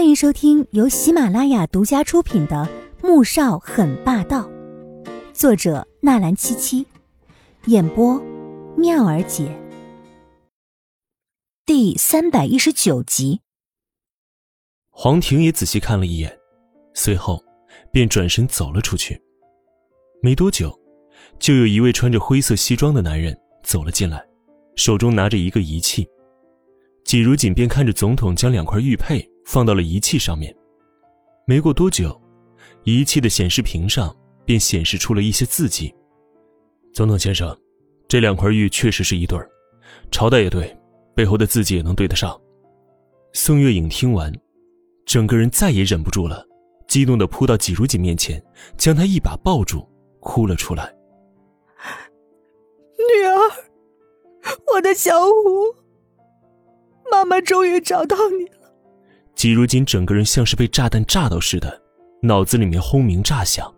欢迎收听由喜马拉雅独家出品的《穆少很霸道》，作者纳兰七七，演播妙儿姐。第三百一十九集。黄婷也仔细看了一眼，随后便转身走了出去。没多久，就有一位穿着灰色西装的男人走了进来，手中拿着一个仪器。季如锦便看着总统将两块玉佩。放到了仪器上面，没过多久，仪器的显示屏上便显示出了一些字迹。总统先生，这两块玉确实是一对儿，朝代也对，背后的字迹也能对得上。宋月影听完，整个人再也忍不住了，激动的扑到季如锦面前，将他一把抱住，哭了出来。女儿，我的小五，妈妈终于找到你了。季如今整个人像是被炸弹炸到似的，脑子里面轰鸣炸响。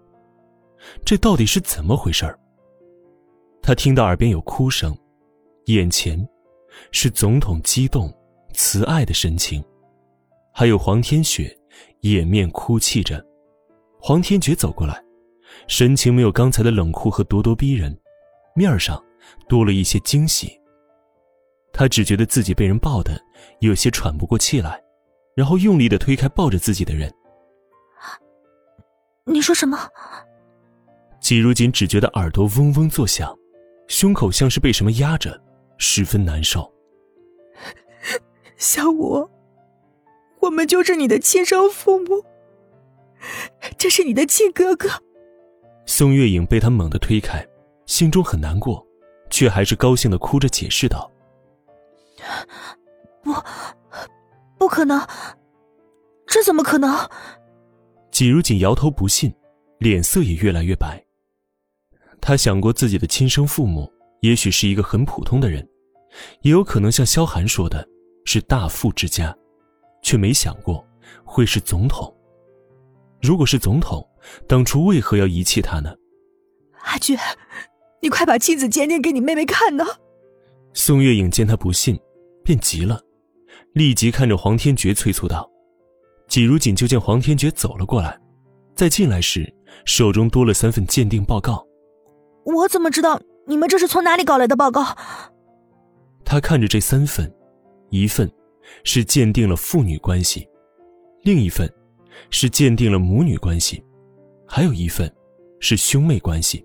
这到底是怎么回事儿？他听到耳边有哭声，眼前是总统激动、慈爱的神情，还有黄天雪掩面哭泣着。黄天觉走过来，神情没有刚才的冷酷和咄咄逼人，面上多了一些惊喜。他只觉得自己被人抱的有些喘不过气来。然后用力的推开抱着自己的人。你说什么？季如锦只觉得耳朵嗡嗡作响，胸口像是被什么压着，十分难受。小五，我们就是你的亲生父母，这是你的亲哥哥。宋月影被他猛地推开，心中很难过，却还是高兴的哭着解释道：“不。”不可能，这怎么可能？季如锦摇头不信，脸色也越来越白。他想过自己的亲生父母也许是一个很普通的人，也有可能像萧寒说的，是大富之家，却没想过会是总统。如果是总统，当初为何要遗弃他呢？阿俊，你快把亲子鉴定给你妹妹看呢。宋月影见他不信，便急了。立即看着黄天觉催促道：“季如锦就见黄天觉走了过来，在进来时手中多了三份鉴定报告。我怎么知道你们这是从哪里搞来的报告？”他看着这三份，一份是鉴定了父女关系，另一份是鉴定了母女关系，还有一份是兄妹关系。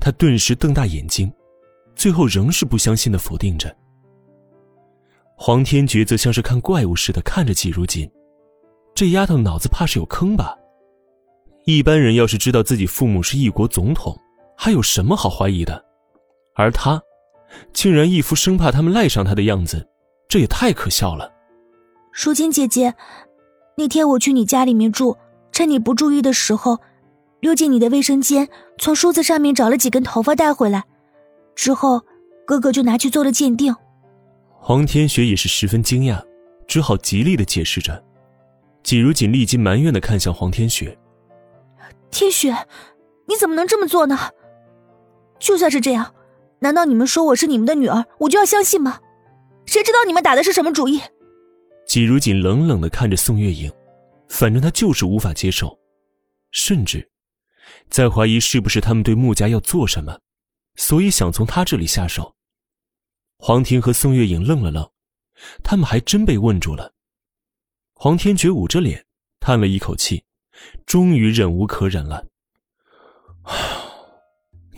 他顿时瞪大眼睛，最后仍是不相信的否定着。黄天觉则像是看怪物似的看着季如锦，这丫头脑子怕是有坑吧？一般人要是知道自己父母是一国总统，还有什么好怀疑的？而他，竟然一副生怕他们赖上他的样子，这也太可笑了。淑琴姐姐，那天我去你家里面住，趁你不注意的时候，溜进你的卫生间，从梳子上面找了几根头发带回来，之后哥哥就拿去做了鉴定。黄天雪也是十分惊讶，只好极力的解释着。季如锦立即埋怨的看向黄天雪：“天雪，你怎么能这么做呢？就算是这样，难道你们说我是你们的女儿，我就要相信吗？谁知道你们打的是什么主意？”季如锦冷冷的看着宋月影，反正他就是无法接受，甚至在怀疑是不是他们对穆家要做什么，所以想从他这里下手。黄婷和宋月影愣了愣，他们还真被问住了。黄天觉捂着脸，叹了一口气，终于忍无可忍了：“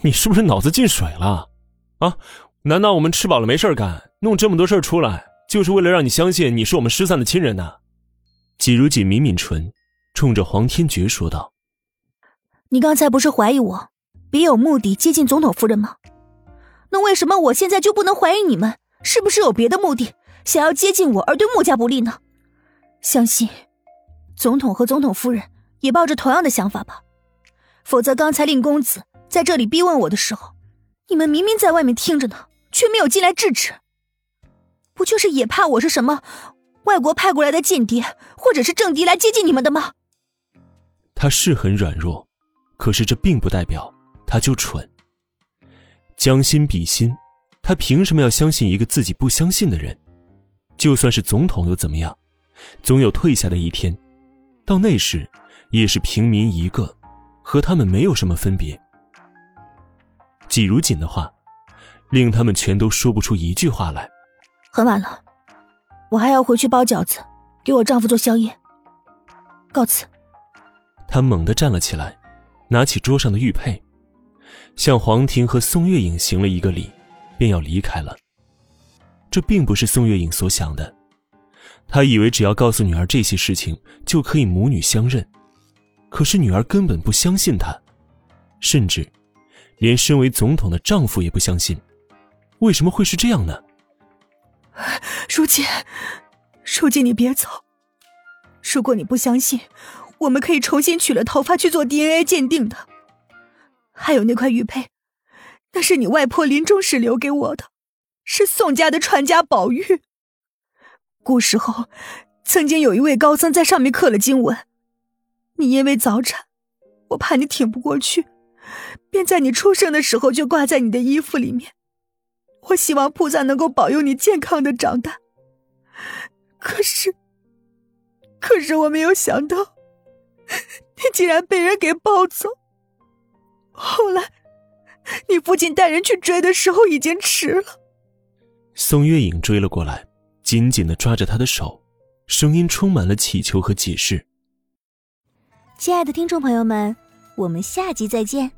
你是不是脑子进水了？啊？难道我们吃饱了没事干，弄这么多事出来，就是为了让你相信你是我们失散的亲人呢？”季如锦抿抿唇，冲着黄天觉说道：“你刚才不是怀疑我别有目的接近总统夫人吗？”那为什么我现在就不能怀疑你们是不是有别的目的，想要接近我而对穆家不利呢？相信总统和总统夫人也抱着同样的想法吧。否则刚才令公子在这里逼问我的时候，你们明明在外面听着呢，却没有进来制止。不就是也怕我是什么外国派过来的间谍，或者是政敌来接近你们的吗？他是很软弱，可是这并不代表他就蠢。将心比心，他凭什么要相信一个自己不相信的人？就算是总统又怎么样？总有退下的一天，到那时，也是平民一个，和他们没有什么分别。季如锦的话，令他们全都说不出一句话来。很晚了，我还要回去包饺子，给我丈夫做宵夜。告辞。他猛地站了起来，拿起桌上的玉佩，向黄婷和宋月影行了一个礼，便要离开了。这并不是宋月影所想的，他以为只要告诉女儿这些事情，就可以母女相认。可是女儿根本不相信他，甚至连身为总统的丈夫也不相信。为什么会是这样呢？书记，书记，你别走。如果你不相信，我们可以重新取了头发去做 DNA 鉴定的。还有那块玉佩，那是你外婆临终时留给我的，是宋家的传家宝玉。古时候，曾经有一位高僧在上面刻了经文。你因为早产，我怕你挺不过去，便在你出生的时候就挂在你的衣服里面。我希望菩萨能够保佑你健康的长大。可是，可是我没有想到，你竟然被人给抱走。后来，你父亲带人去追的时候已经迟了。宋月影追了过来，紧紧的抓着他的手，声音充满了乞求和解释。亲爱的听众朋友们，我们下集再见。